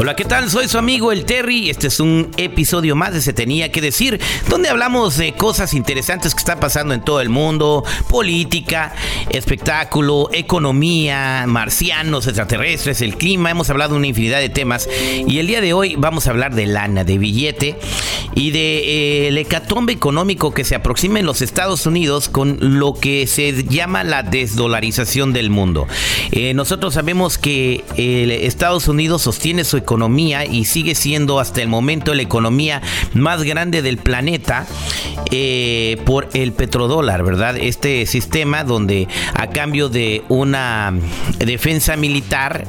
Hola, ¿qué tal? Soy su amigo el Terry. Este es un episodio más de Se Tenía que Decir, donde hablamos de cosas interesantes que están pasando en todo el mundo: política, espectáculo, economía, marcianos, extraterrestres, el clima. Hemos hablado de una infinidad de temas. Y el día de hoy vamos a hablar de lana, de billete y de eh, el hecatombe económico que se aproxima en los Estados Unidos con lo que se llama la desdolarización del mundo. Eh, nosotros sabemos que eh, Estados Unidos sostiene su economía y sigue siendo hasta el momento la economía más grande del planeta eh, por el petrodólar, ¿verdad? Este sistema donde a cambio de una defensa militar,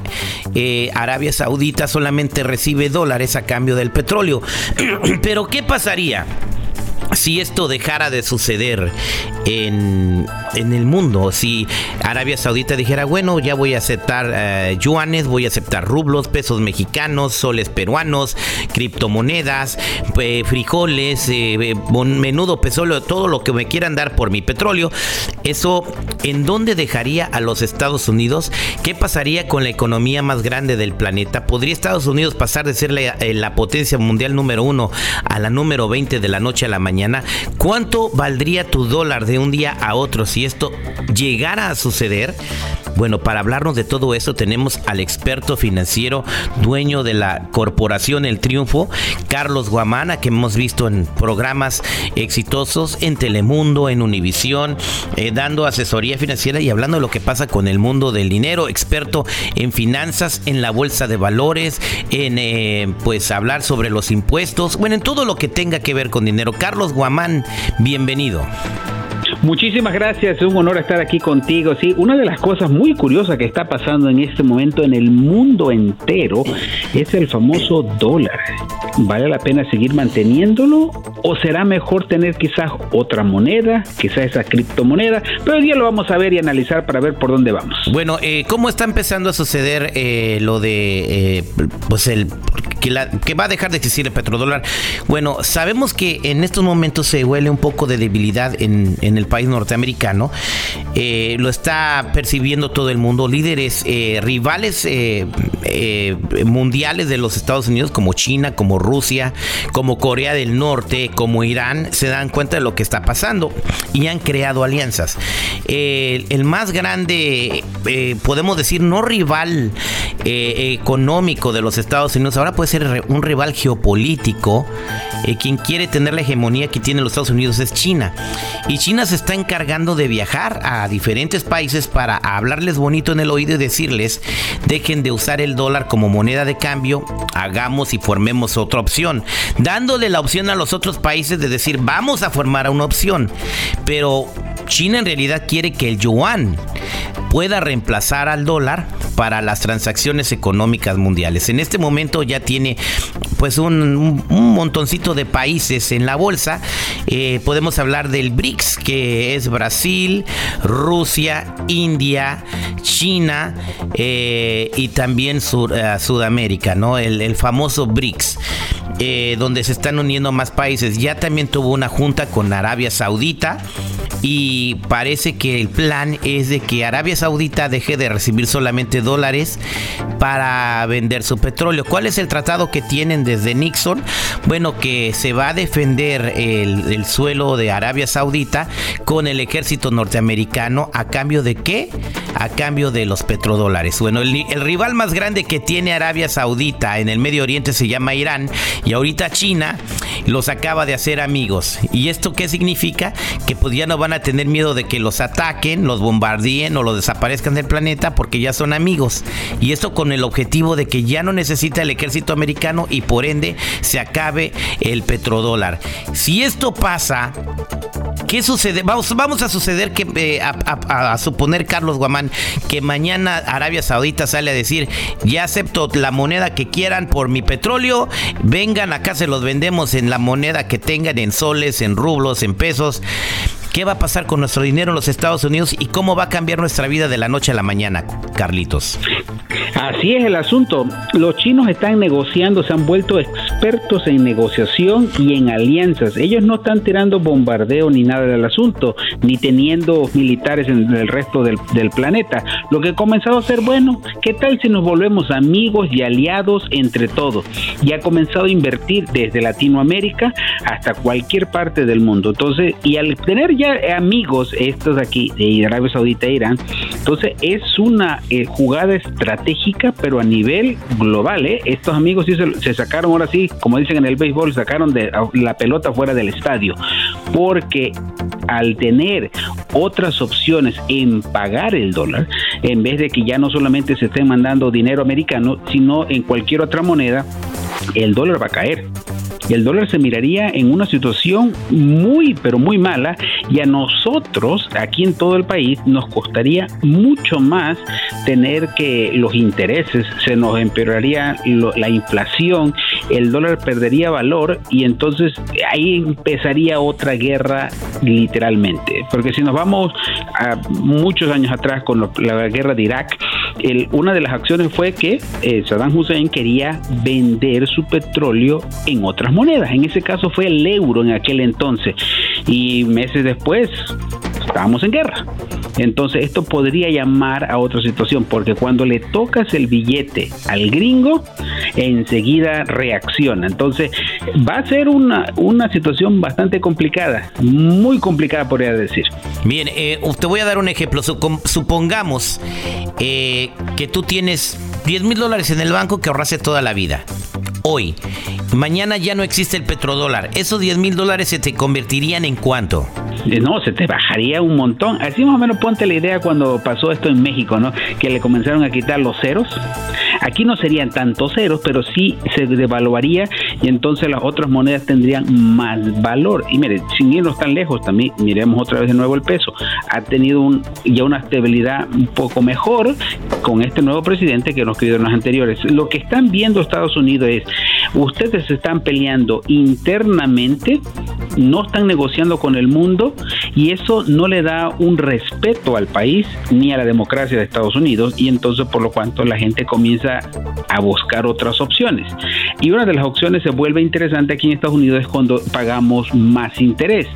eh, Arabia Saudita solamente recibe dólares a cambio del petróleo. Pero ¿qué pasaría? Si esto dejara de suceder en, el mundo, si Arabia Saudita dijera, bueno, ya voy a aceptar eh, yuanes, voy a aceptar rublos, pesos mexicanos, soles peruanos, criptomonedas, frijoles, eh, menudo petróleo, todo lo que me quieran dar por mi petróleo, eso, ¿en dónde dejaría a los Estados Unidos? ¿Qué pasaría con la economía más grande del planeta? ¿Podría Estados Unidos pasar de ser la, eh, potencia mundial número uno a la número 20 de la noche a la mañana? ¿Cuánto valdría tu dólar de un día a otro si esto llegara a suceder? Bueno, para hablarnos de todo eso tenemos al experto financiero, dueño de la corporación El Triunfo, Carlos Guamana, que hemos visto en programas exitosos en Telemundo, en Univisión, eh, dando asesoría financiera y hablando de lo que pasa con el mundo del dinero, experto en finanzas, en la bolsa de valores, en eh, pues hablar sobre los impuestos, bueno, en todo lo que tenga que ver con dinero. Carlos Guamán, bienvenido. Muchísimas gracias, es un honor estar aquí contigo. Sí, una de las cosas muy curiosas que está pasando en este momento en el mundo entero es el famoso dólar. ¿Vale la pena seguir manteniéndolo o será mejor tener quizás otra moneda, quizás esa criptomoneda? Pero hoy día lo vamos a ver y analizar para ver por dónde vamos. Bueno, eh, ¿cómo está empezando a suceder eh, lo de, eh, pues el que, la, que va a dejar de existir el petrodólar? Bueno, sabemos que en estos momentos se huele un poco de debilidad en, en el país norteamericano. Eh, lo está percibiendo todo el mundo. Líderes, eh, rivales eh, mundiales de los Estados Unidos como China, como Rusia, como Corea del Norte, como Irán, se dan cuenta de lo que está pasando y han creado alianzas. el más grande, podemos decir, no rival económico de los Estados Unidos, ahora puede ser un rival geopolítico. quien quiere tener la hegemonía que tiene los Estados Unidos es China. Y China se está encargando de viajar a diferentes países para hablarles bonito en el oído y decirles, dejen de usar el dólar como moneda de cambio, hagamos y formemos otra opción, dándole la opción a los otros países de decir, vamos a formar una opción. Pero China en realidad quiere que el yuan pueda reemplazar al dólar para las transacciones económicas mundiales. En este momento ya tiene pues un, montoncito de países en la bolsa. Eh, podemos hablar del BRICS, que es Brasil, Rusia, India, China eh, y también eh, Sudamérica, ¿no? El, famoso BRICS. donde se están uniendo más países. Ya también tuvo una junta con Arabia Saudita y parece que el plan es de que Arabia Saudita deje de recibir solamente dólares para vender su petróleo. ¿Cuál es el tratado que tienen desde Nixon? Bueno, que se va a defender el, suelo de Arabia Saudita con el ejército norteamericano a cambio de qué? A cambio de los petrodólares. Bueno, el, rival más grande que tiene Arabia Saudita en el Medio Oriente se llama Irán y ahorita China los acaba de hacer amigos. ¿Y esto qué significa? Que pues no van a tener miedo de que los ataquen, los bombardeen o los desaparezcan del planeta porque ya son amigos. Y esto con el objetivo de que ya no necesita el ejército americano y por ende se acabe el petrodólar. Si esto pasa, ¿qué sucede? Vamos, vamos a suceder que, eh, a, suponer, Carlos Guamán, que mañana Arabia Saudita sale a decir, ya acepto la moneda que quieran por mi petróleo, vengan acá, se los vendemos en la moneda que tengan, en soles, en rublos, en pesos. ¿Qué va a pasar con nuestro dinero en los Estados Unidos y cómo va a cambiar nuestra vida de la noche a la mañana, Carlitos? Así es el asunto. Los chinos están negociando, se han vuelto expertos en negociación y en alianzas. Ellos no están tirando bombardeo ni nada del asunto, ni teniendo militares en el resto del, planeta. Lo que ha comenzado a ser bueno, ¿qué tal si nos volvemos amigos y aliados entre todos? Y ha comenzado a invertir desde Latinoamérica hasta cualquier parte del mundo. Entonces, y al tener ya amigos estos aquí de Arabia Saudita e Irán, entonces es una eh, jugada estratégica, pero a nivel global. ¿eh? Estos amigos sí se, sacaron ahora sí, como dicen en el béisbol, sacaron de la pelota fuera del estadio, porque al tener otras opciones en pagar el dólar, en vez de que ya no solamente se estén mandando dinero americano, sino en cualquier otra moneda, el dólar va a caer el dólar se miraría en una situación muy, pero muy mala y a nosotros aquí en todo el país nos costaría mucho más tener que los intereses, se nos empeoraría la inflación, el dólar perdería valor y entonces ahí empezaría otra guerra literalmente. Porque si nos vamos a muchos años atrás con la guerra de Irak, una de las acciones fue que eh, Saddam Hussein quería vender su petróleo en otras monedas. En ese caso fue el euro en aquel entonces. Y meses después estábamos en guerra. Entonces esto podría llamar a otra situación, porque cuando le tocas el billete al gringo, enseguida reacciona. Entonces va a ser una, una situación bastante complicada, muy complicada podría decir. Bien, eh, te voy a dar un ejemplo. Supongamos eh, que tú tienes 10 mil dólares en el banco que ahorraste toda la vida. Hoy, mañana ya no existe el petrodólar. ¿Esos 10 mil dólares se te convertirían en cuánto? No, se te bajaría un montón. Así más o menos ponte la idea cuando pasó esto en México, ¿no? Que le comenzaron a quitar los ceros. Aquí no serían tantos ceros, pero sí se devaluaría y entonces las otras monedas tendrían más valor. Y mire, sin irnos tan lejos, también miremos otra vez de nuevo el peso. Ha tenido un, ya una estabilidad un poco mejor con este nuevo presidente que los gobiernos anteriores. Lo que están viendo Estados Unidos es, ustedes están peleando internamente, no están negociando con el mundo y eso no le da un respeto al país ni a la democracia de Estados Unidos y entonces por lo cuanto la gente comienza a buscar otras opciones. Y una de las opciones se vuelve interesante aquí en Estados Unidos es cuando pagamos más interés.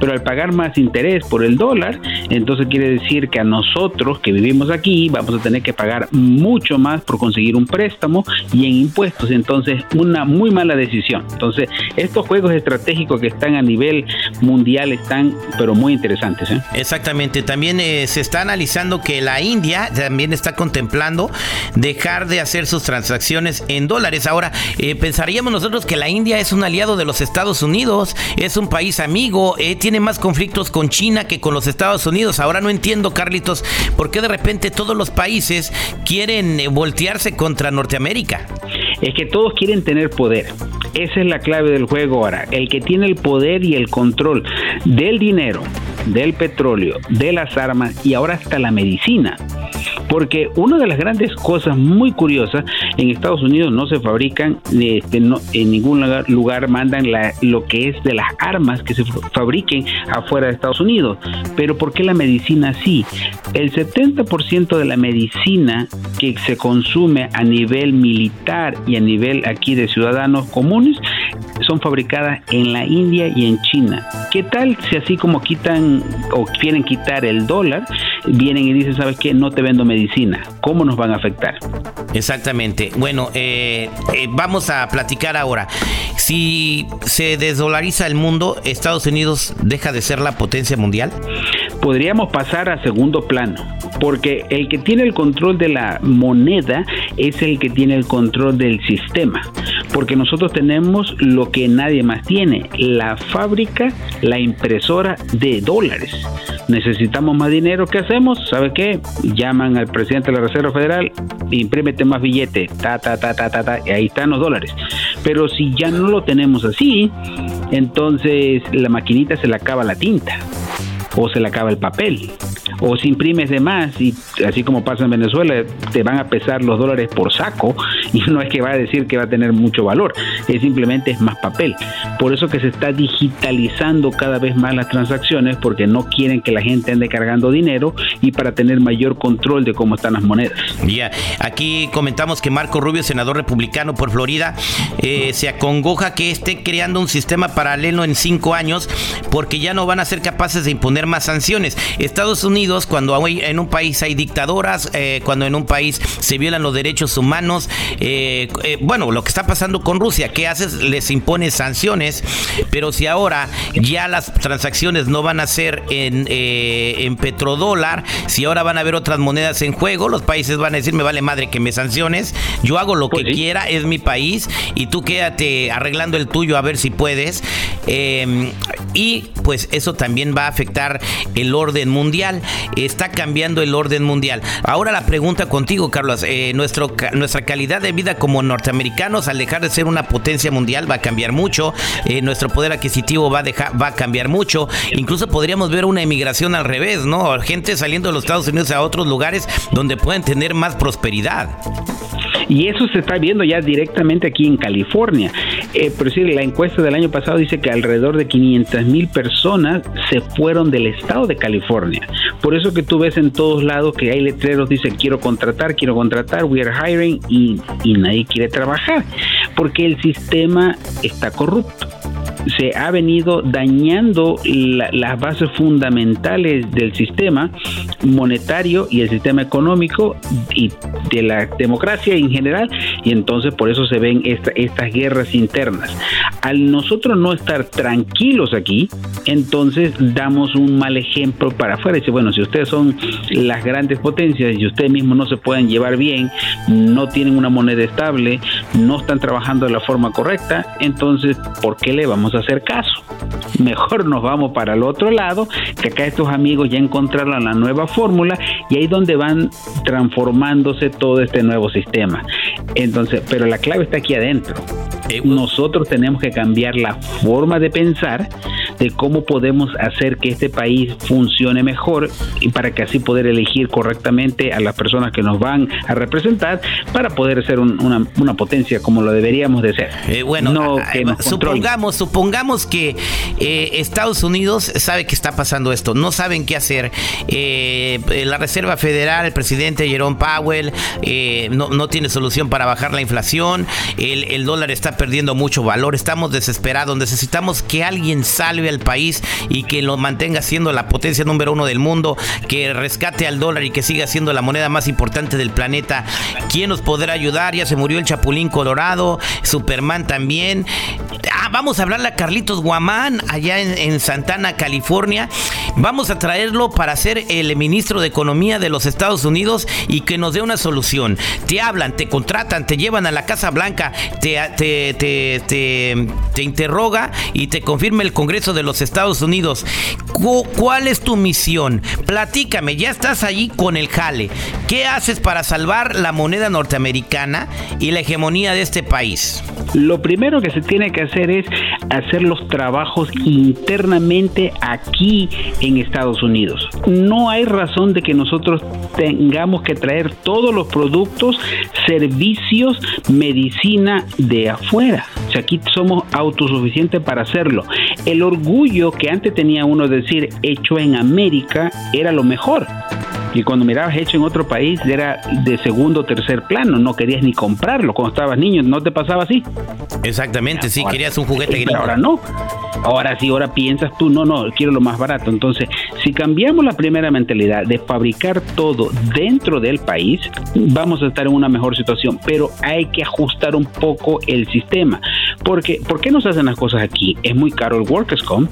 Pero al pagar más interés por el dólar, entonces quiere decir que a nosotros que vivimos aquí vamos a tener que pagar mucho más por conseguir un préstamo y en impuestos. Entonces, una muy mala decisión. Entonces, estos juegos estratégicos que están a nivel mundial están, pero muy interesantes. ¿eh? Exactamente. También eh, se está analizando que la India también está contemplando dejar de hacer sus transacciones en dólares. Ahora, eh, pensaríamos nosotros que la India es un aliado de los Estados Unidos, es un país amigo, tiene más conflictos con China que con los Estados Unidos. Ahora no entiendo, Carlitos, por qué de repente todos los países quieren voltearse contra Norteamérica. Es que todos quieren tener poder. Esa es la clave del juego ahora. El que tiene el poder y el control del dinero, del petróleo, de las armas y ahora hasta la medicina porque una de las grandes cosas muy curiosas, en Estados Unidos no se fabrican, este, en ningún lugar, mandan lo que es de las armas que se fabriquen afuera de Estados Unidos. Pero ¿por qué la medicina sí? El 70% de la medicina que se consume a nivel militar y a nivel aquí de ciudadanos comunes son fabricadas en la India y en China. ¿Qué tal si así como quitan o quieren quitar el dólar, vienen y dicen, ¿sabes qué? No te vendo medicina. ¿Cómo nos van a afectar? Exactamente. Bueno, eh, eh, vamos a platicar ahora. Si se desdolariza el mundo, ¿Estados Unidos deja de ser la potencia mundial? Podríamos pasar a segundo plano, porque el que tiene el control de la moneda es el que tiene el control del sistema, porque nosotros tenemos lo que nadie más tiene, la fábrica, la impresora de dólares necesitamos más dinero, ¿qué hacemos? ¿Sabe qué? Llaman al presidente de la Reserva Federal, imprímete más billete, ta, ta, ta, ta, ta, ta, y ahí están los dólares. Pero si ya no lo tenemos así, entonces la maquinita se le acaba la tinta o se le acaba el papel. O si imprimes de más y así como pasa en Venezuela, te van a pesar los dólares por saco y no es que va a decir que va a tener mucho valor, es simplemente es más papel. Por eso que se está digitalizando cada vez más las transacciones porque no quieren que la gente ande cargando dinero y para tener mayor control de cómo están las monedas. Ya, aquí comentamos que Marco Rubio, senador republicano por Florida, eh, se acongoja que esté creando un sistema paralelo en cinco años porque ya no van a ser capaces de imponer más sanciones. Estados Unidos, cuando en un país hay dictadoras, eh, cuando en un país se violan los derechos humanos, eh, bueno, lo que está pasando con Rusia, ¿qué haces? Les impone sanciones, pero si ahora ya las transacciones no van a ser en, en petrodólar, si ahora van a haber otras monedas en juego, los países van a decir, me vale madre que me sanciones, yo hago lo pues que quiera, es mi país, y tú quédate arreglando el tuyo a ver si puedes. Em, y pues eso también va a afectar el orden mundial. Está cambiando el orden mundial. Ahora la pregunta contigo, Carlos. Eh, nuestro, nuestra calidad de vida como norteamericanos, al dejar de ser una potencia mundial, va a cambiar mucho. Eh, nuestro poder adquisitivo va a, dejar, va a cambiar mucho. Incluso podríamos ver una emigración al revés, ¿no? Gente saliendo de los Estados Unidos a otros lugares donde pueden tener más prosperidad. Y eso se está viendo ya directamente aquí en California. Eh, pero sí, la encuesta del año pasado dice que alrededor de 500 mil personas se fueron del estado de California. Por eso que tú ves en todos lados que hay letreros, dice quiero contratar, quiero contratar, we are hiring y, y nadie quiere trabajar. Porque el sistema está corrupto se ha venido dañando las bases fundamentales del sistema monetario y el sistema económico y de la democracia en general y entonces por eso se ven estas guerras internas. Al nosotros no estar tranquilos aquí, entonces damos un mal ejemplo para afuera. Dice, bueno, si ustedes son las grandes potencias y ustedes mismos no se pueden llevar bien, no tienen una moneda estable, no están trabajando de la forma correcta, entonces, ¿por qué le vamos a hacer caso. Mejor nos vamos para el otro lado, que acá estos amigos ya encontraron la nueva fórmula y ahí donde van transformándose todo este nuevo sistema. Entonces, pero la clave está aquí adentro. Eh, Nosotros tenemos que cambiar la forma de pensar de cómo podemos hacer que este país funcione mejor y para que así poder elegir correctamente a las personas que nos van a representar para poder ser una, potencia como lo deberíamos de ser. Eh, bueno, no supongamos, supongamos que eh, Estados Unidos sabe que está pasando esto, no saben qué hacer. Eh, la Reserva Federal, el presidente Jerome Powell, no, tiene solución para bajar la inflación, el, el dólar está perdiendo mucho valor, estamos desesperados, necesitamos que alguien salve al país y que lo mantenga siendo la potencia número uno del mundo, que rescate al dólar y que siga siendo la moneda más importante del planeta. ¿Quién nos podrá ayudar? Ya se murió el Chapulín Colorado, Superman también. Ah, vamos a hablarle a Carlitos Guamán allá en, Santana, California. Vamos a traerlo para ser el ministro de Economía de los Estados Unidos y que nos dé una solución. Te hablan, te contratan, te llevan a la Casa Blanca, te, te, te, te interroga y te confirma el Congreso de los Estados Unidos. ¿Cuál es tu misión? Platícame, ya estás allí con el jale. ¿Qué haces para salvar la moneda norteamericana y la hegemonía de este país? Lo primero que se tiene que hacer hacer los trabajos internamente aquí en Estados Unidos. No hay razón de que nosotros tengamos que traer todos los productos, servicios, medicina de afuera. O sea, aquí somos autosuficientes para hacerlo. El orgullo que antes tenía uno de decir hecho en América era lo mejor. Y cuando mirabas hecho en otro país era de segundo o tercer plano, no querías ni comprarlo. Cuando estabas niño, ¿no te pasaba así? Exactamente, sí, querías un juguete Pero ahora no. Ahora sí, ahora piensas tú, no, no, quiero lo más barato. Entonces, si cambiamos la primera mentalidad de fabricar todo dentro del país, vamos a estar en una mejor situación. Pero hay que ajustar un poco el sistema. Porque, ¿por qué nos hacen las cosas aquí? Es muy caro el Workers Comp,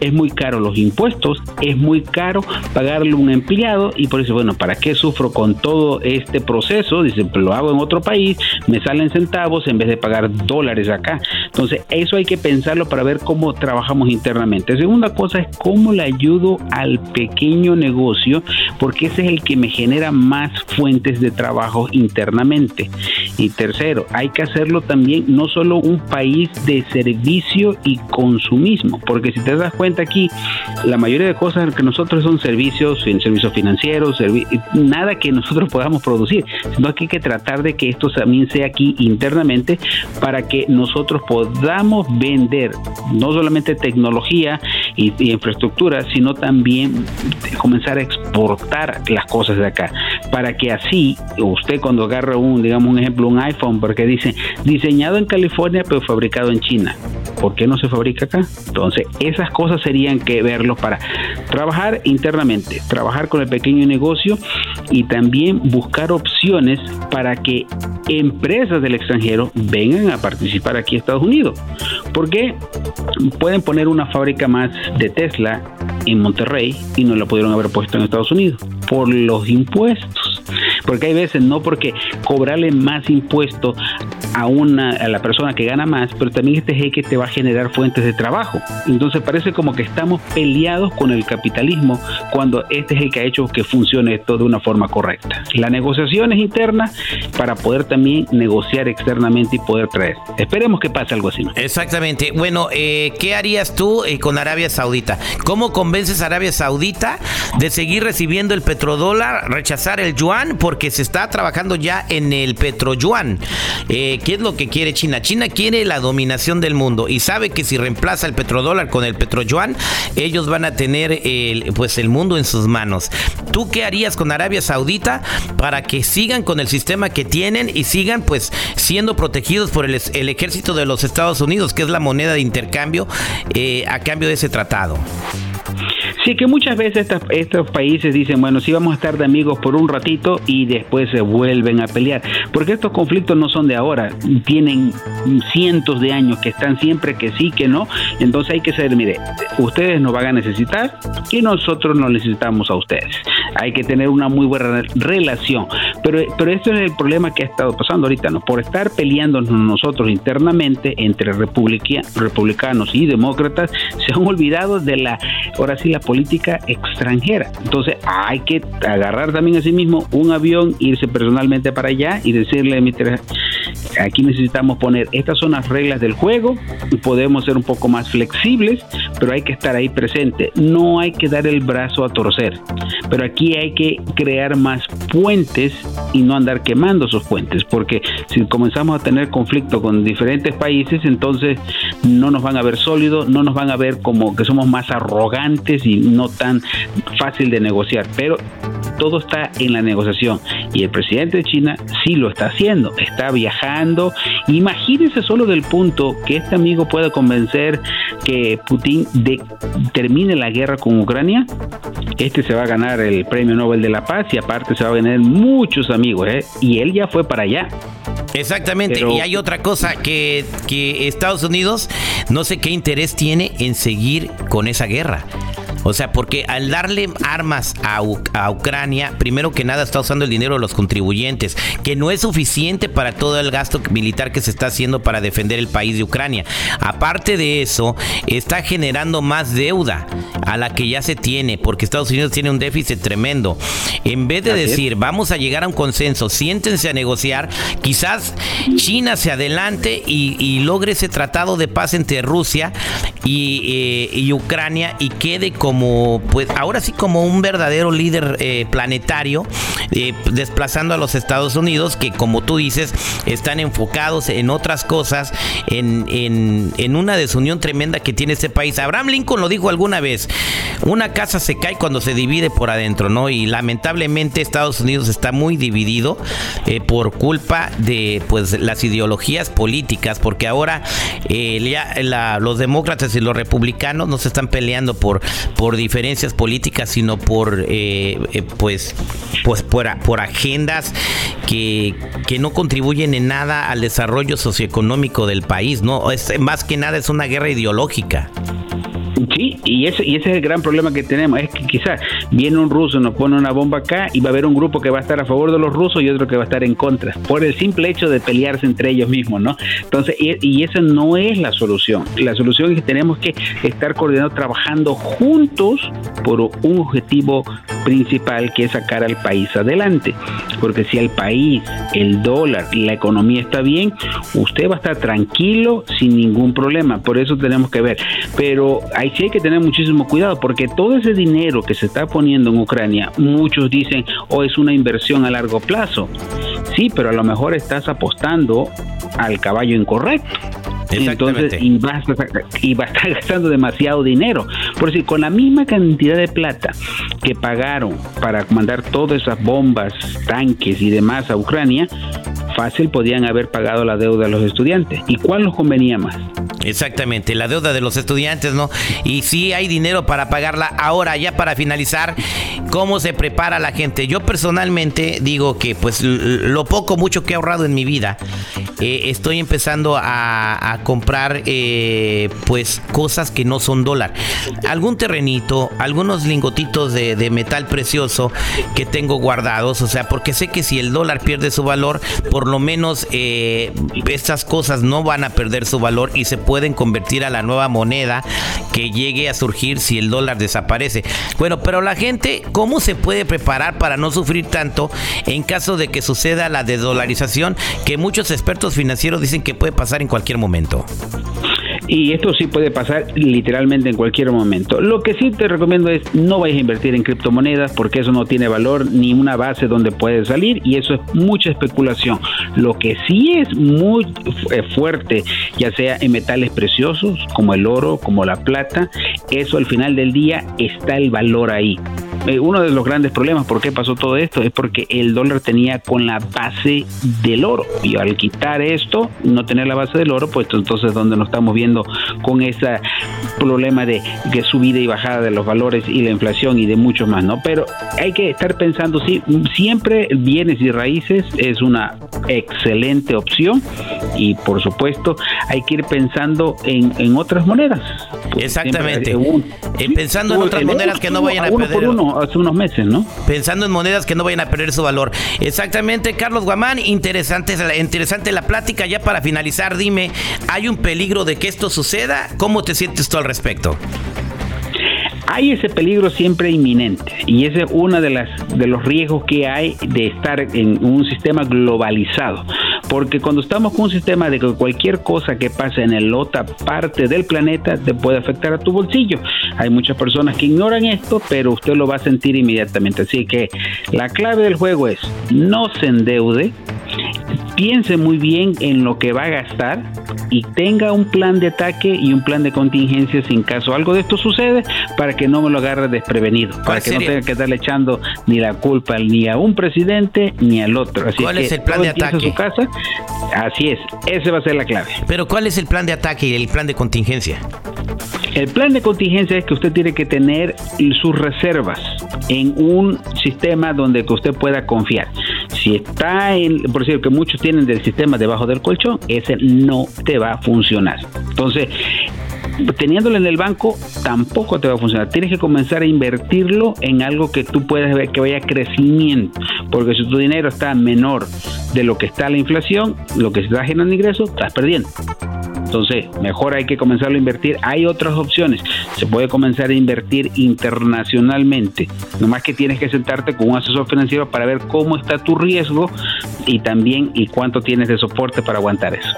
es muy caro los impuestos, es muy caro pagarle un empleado y por eso, bueno, ¿para qué sufro con todo este proceso? Dice, lo hago en otro país, me salen centavos en vez de pagar dólares acá. Entonces, eso hay que pensarlo para ver cómo trabajamos internamente. Segunda cosa es cómo le ayudo al pequeño negocio, porque ese es el que me genera más fuentes de trabajo internamente. Y tercero, hay que hacerlo también no solo un país de servicio y consumismo, porque si te das cuenta aquí, la mayoría de cosas que nosotros son servicios, servicios financieros, nada que nosotros podamos producir, sino que hay que tratar de que esto también sea aquí internamente para que nosotros podamos vender no solamente tecnología y, infraestructura, sino también comenzar a exportar las cosas de acá, para que así usted cuando agarra un, digamos un ejemplo, un iPhone, porque dice diseñado en California pero fabricado en China, ¿por qué no se fabrica acá? Entonces, esas cosas serían que verlo para trabajar internamente, trabajar con el pequeño negocio y también buscar opciones para que empresas del extranjero vengan a participar aquí a Estados Unidos. Porque pueden poner una fábrica más de Tesla en Monterrey y no la pudieron haber puesto en Estados Unidos por los impuestos. Porque hay veces no porque cobrarle más impuesto a una a la persona que gana más, pero también este jeque te va a generar fuentes de trabajo. Entonces parece como que estamos peleados con el capitalismo cuando este es el que ha hecho que funcione esto de una forma correcta. La negociación es interna para poder también negociar externamente y poder traer. Esperemos que pase algo así. Exactamente. Bueno, eh, ¿qué harías tú eh, con Arabia Saudita? ¿Cómo convences a Arabia Saudita de seguir recibiendo el petrodólar, rechazar el yuan? Porque se está trabajando ya en el petroyuan. Eh, ¿Qué es lo que quiere China? China quiere la dominación del mundo y sabe que si reemplaza el petrodólar con el petroyuan, ellos van a tener el, pues el mundo en sus manos. ¿Tú qué harías con Arabia Saudita para que sigan con el sistema que tienen y sigan pues siendo protegidos por el, ejército de los Estados Unidos, que es la moneda de intercambio eh, a cambio de ese tratado? Sí, que muchas veces estos países dicen, bueno, sí vamos a estar de amigos por un ratito y después se vuelven a pelear. Porque estos conflictos no son de ahora, tienen cientos de años que están siempre que sí, que no. Entonces hay que ser, mire, ustedes nos van a necesitar y nosotros nos necesitamos a ustedes. Hay que tener una muy buena relación. Pero, pero esto es el problema que ha estado pasando ahorita, ¿no? Por estar peleándonos nosotros internamente entre republicanos y demócratas, se han olvidado de la, ahora sí, la política política extranjera. Entonces hay que agarrar también a sí mismo un avión, irse personalmente para allá y decirle, aquí necesitamos poner, estas son las reglas del juego, podemos ser un poco más flexibles, pero hay que estar ahí presente. No hay que dar el brazo a torcer, pero aquí hay que crear más puentes y no andar quemando esos puentes, porque si comenzamos a tener conflicto con diferentes países, entonces no nos van a ver sólidos, no nos van a ver como que somos más arrogantes y no tan fácil de negociar, pero todo está en la negociación. Y el presidente de China sí lo está haciendo, está viajando. Imagínense solo del punto que este amigo pueda convencer que Putin de, termine la guerra con Ucrania. Este se va a ganar el Premio Nobel de la Paz y aparte se va a ganar muchos amigos, ¿eh? y él ya fue para allá. Exactamente, y hay otra cosa que, que Estados Unidos no sé qué interés tiene en seguir con esa guerra. O sea, porque al darle armas a, Ucrania, primero que nada está usando el dinero de los contribuyentes, que no es suficiente para todo el gasto militar que se está haciendo para defender el país de Ucrania. Aparte de eso, está generando más deuda a la que ya se tiene, porque Estados Unidos tiene un déficit tremendo. En vez de decir, vamos a llegar a un consenso, siéntense a negociar, quizás China se adelante y, logre ese tratado de paz entre Rusia y, eh, y Ucrania y quede como como, pues ahora sí como un verdadero líder eh, planetario, eh, desplazando a los Estados Unidos, que como tú dices, están enfocados en otras cosas, en, en, una desunión tremenda que tiene este país. Abraham Lincoln lo dijo alguna vez, una casa se cae cuando se divide por adentro, ¿no? Y lamentablemente Estados Unidos está muy dividido eh, por culpa de pues las ideologías políticas, porque ahora los demócratas y los republicanos no se están peleando por diferencias políticas, sino por eh, eh, pues, pues por, por agendas que, que, no contribuyen en nada al desarrollo socioeconómico del país, ¿no? Es, más que nada es una guerra ideológica. Sí, y ese, y ese es el gran problema que tenemos, es que quizás viene un ruso, nos pone una bomba acá y va a haber un grupo que va a estar a favor de los rusos y otro que va a estar en contra, por el simple hecho de pelearse entre ellos mismos, ¿no? Entonces, y, y esa no es la solución. La solución es que tenemos que estar coordinados, trabajando juntos por un objetivo principal que es sacar al país adelante. Porque si el país, el dólar, la economía está bien, usted va a estar tranquilo sin ningún problema. Por eso tenemos que ver. Pero ahí hay que tener muchísimo cuidado porque todo ese dinero que se está poniendo en Ucrania, muchos dicen, o oh, es una inversión a largo plazo. Sí, pero a lo mejor estás apostando al caballo incorrecto. Entonces, y vas, y a estar gastando demasiado dinero. Por decir, con la misma cantidad de plata que pagaron para mandar todas esas bombas, tanques y demás a Ucrania, fácil podían haber pagado la deuda de los estudiantes. ¿Y cuál nos convenía más? Exactamente, la deuda de los estudiantes, ¿no? Y si hay dinero para pagarla. Ahora, ya para finalizar, ¿cómo se prepara la gente? Yo personalmente digo que pues lo poco, mucho que he ahorrado en mi vida, eh, estoy empezando a, comprar eh, pues cosas que no son dólar. Algún terrenito, algunos lingotitos de, metal precioso que tengo guardados, o sea, porque sé que si el dólar pierde su valor, por lo menos eh, estas cosas no van a perder su valor y se puede pueden convertir a la nueva moneda que llegue a surgir si el dólar desaparece. Bueno, pero la gente, ¿cómo se puede preparar para no sufrir tanto en caso de que suceda la desdolarización que muchos expertos financieros dicen que puede pasar en cualquier momento? что? Y esto sí puede pasar literalmente en cualquier momento. Lo que sí te recomiendo es no vayas a invertir en criptomonedas porque eso no tiene valor ni una base donde puede salir y eso es mucha especulación. Lo que sí es muy eh, fuerte, ya sea en metales preciosos como el oro, como la plata, eso al final del día está el valor ahí. Eh, uno de los grandes problemas por qué pasó todo esto es porque el dólar tenía con la base del oro y al quitar esto, no tener la base del oro, pues entonces donde nos estamos viendo con ese problema de, subida y bajada de los valores y la inflación y de mucho más, ¿no? Pero hay que estar pensando, sí, siempre bienes y raíces es una excelente opción y por supuesto hay que ir pensando en, en otras monedas. Exactamente. Eh, pensando en otras monedas que no vayan a perder hace unos meses, ¿no? Pensando en monedas que no vayan a perder su valor. Exactamente, Carlos Guamán, interesante, interesante la plática. Ya para finalizar, dime, ¿hay un peligro de que esto suceda? ¿Cómo te sientes tú al respecto? hay ese peligro siempre inminente y ese es uno de, las, de los riesgos que hay de estar en un sistema globalizado. Porque cuando estamos con un sistema de que cualquier cosa que pase en la otra parte del planeta te puede afectar a tu bolsillo. Hay muchas personas que ignoran esto, pero usted lo va a sentir inmediatamente. Así que la clave del juego es no se endeude, piense muy bien en lo que va a gastar y tenga un plan de ataque y un plan de contingencia en caso algo de esto sucede para que no me lo agarre desprevenido, para que no tenga que estarle echando ni la culpa ni a un presidente ni al otro. Así ¿Cuál es el plan de ataque? Su casa, así es, ese va a ser la clave. Pero ¿cuál es el plan de ataque y el plan de contingencia? El plan de contingencia es que usted tiene que tener sus reservas en un sistema donde que usted pueda confiar. Si está en, por cierto, que muchos tienen del sistema debajo del colchón, ese no te va a funcionar. Entonces, teniéndolo en el banco tampoco te va a funcionar. Tienes que comenzar a invertirlo en algo que tú puedas ver que vaya crecimiento, porque si tu dinero está menor de lo que está la inflación, lo que está generando ingresos, estás perdiendo. Entonces, mejor hay que comenzar a invertir. Hay otras opciones. Se puede comenzar a invertir internacionalmente. Nomás que tienes que sentarte con un asesor financiero para ver cómo está tu riesgo y también y cuánto tienes de soporte para aguantar eso.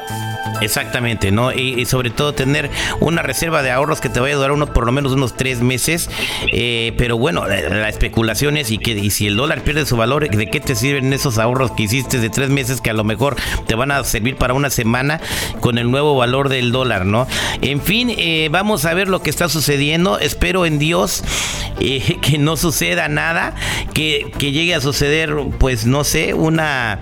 Exactamente, ¿no? Y, sobre todo tener una reserva de ahorros que te vaya a durar unos, por lo menos unos tres meses. Eh, pero bueno, la, especulación es y, que, y si el dólar pierde su valor, ¿de qué te sirven esos ahorros que hiciste de tres meses que a lo mejor te van a servir para una semana con el nuevo valor del dólar, ¿no? En fin, eh, vamos a ver lo que está sucediendo. Espero en Dios eh, que no suceda nada, que, que llegue a suceder, pues no sé, una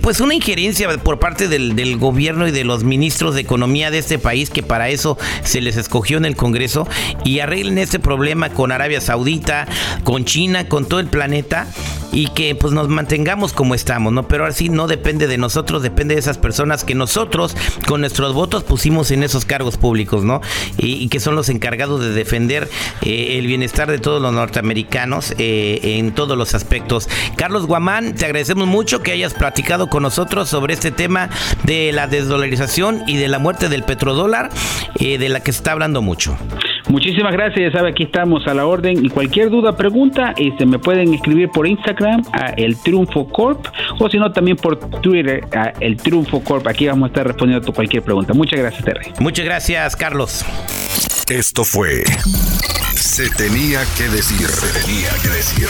pues una injerencia por parte del, del gobierno y de los ministros de economía de este país, que para eso se les escogió en el Congreso, y arreglen este problema con Arabia Saudita, con China, con todo el planeta y que pues nos mantengamos como estamos, ¿no? Pero así no depende de nosotros, depende de esas personas que nosotros con nuestros votos pusimos en esos cargos públicos, ¿no? Y, que son los encargados de defender eh, el bienestar de todos los norteamericanos eh, en todos los aspectos. Carlos Guamán, te agradecemos mucho que hayas platicado con nosotros sobre este tema de la desdolarización y de la muerte del petrodólar, eh, de la que se está hablando mucho. Muchísimas gracias, ya sabe, aquí estamos a la orden y cualquier duda, pregunta, este, me pueden escribir por Instagram a El Triunfo Corp o si no también por Twitter a El Triunfo Corp. Aquí vamos a estar respondiendo a cualquier pregunta. Muchas gracias, Terry. Muchas gracias, Carlos. Esto fue Se tenía que decir, se tenía que decir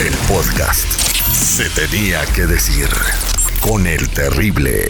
el podcast. Se tenía que decir con el terrible.